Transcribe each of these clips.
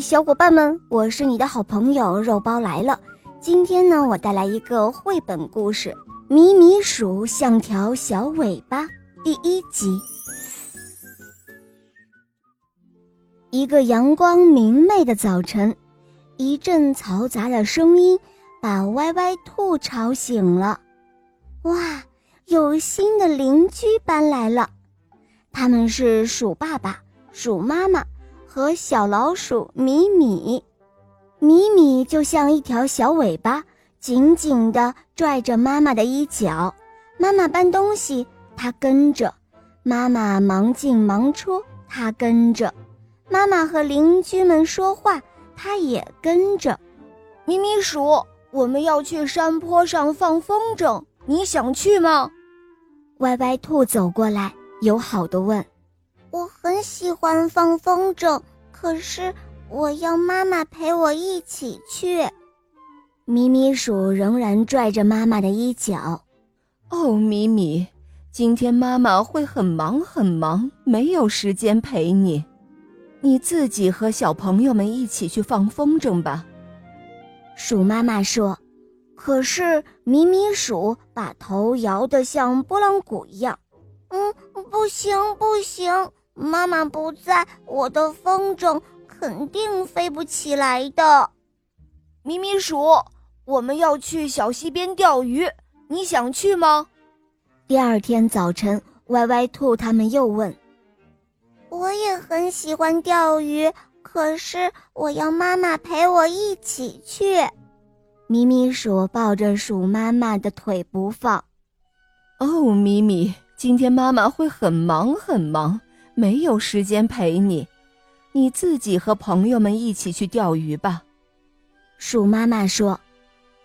小伙伴们，我是你的好朋友肉包来了。今天呢，我带来一个绘本故事《米米鼠像条小尾巴》第一集。一个阳光明媚的早晨，一阵嘈杂的声音把歪歪兔吵醒了。哇，有新的邻居搬来了，他们是鼠爸爸、鼠妈妈。和小老鼠米米，米米就像一条小尾巴，紧紧地拽着妈妈的衣角。妈妈搬东西，它跟着；妈妈忙进忙出，它跟着；妈妈和邻居们说话，它也跟着。米米鼠，我们要去山坡上放风筝，你想去吗？歪歪兔走过来，友好地问。我很喜欢放风筝，可是我要妈妈陪我一起去。米米鼠仍然拽着妈妈的衣角。哦，米米，今天妈妈会很忙很忙，没有时间陪你。你自己和小朋友们一起去放风筝吧。鼠妈妈说。可是米米鼠把头摇得像拨浪鼓一样。嗯，不行，不行。妈妈不在，我的风筝肯定飞不起来的。咪咪鼠，我们要去小溪边钓鱼，你想去吗？第二天早晨，歪歪兔他们又问：“我也很喜欢钓鱼，可是我要妈妈陪我一起去。”咪咪鼠抱着鼠妈妈的腿不放。哦，咪咪，今天妈妈会很忙很忙。没有时间陪你，你自己和朋友们一起去钓鱼吧。”鼠妈妈说。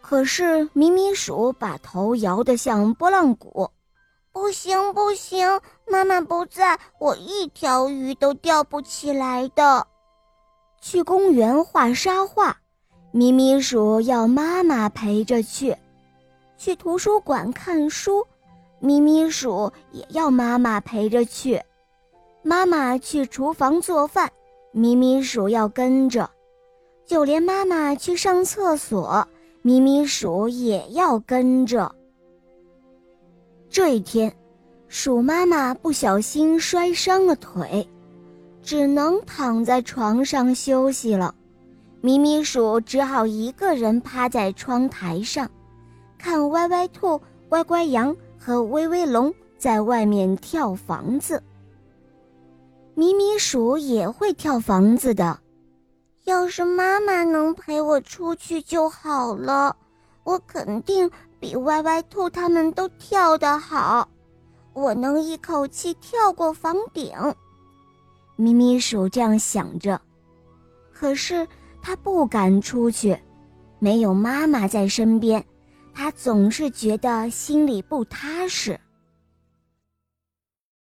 可是咪咪鼠把头摇得像拨浪鼓，“不行，不行，妈妈不在，我一条鱼都钓不起来的。”去公园画沙画，咪咪鼠要妈妈陪着去；去图书馆看书，咪咪鼠也要妈妈陪着去。妈妈去厨房做饭，咪咪鼠要跟着；就连妈妈去上厕所，咪咪鼠也要跟着。这一天，鼠妈妈不小心摔伤了腿，只能躺在床上休息了。咪咪鼠只好一个人趴在窗台上，看歪歪兔、乖乖羊和威威龙在外面跳房子。米米鼠也会跳房子的，要是妈妈能陪我出去就好了，我肯定比歪歪兔他们都跳得好，我能一口气跳过房顶。米米鼠这样想着，可是他不敢出去，没有妈妈在身边，他总是觉得心里不踏实。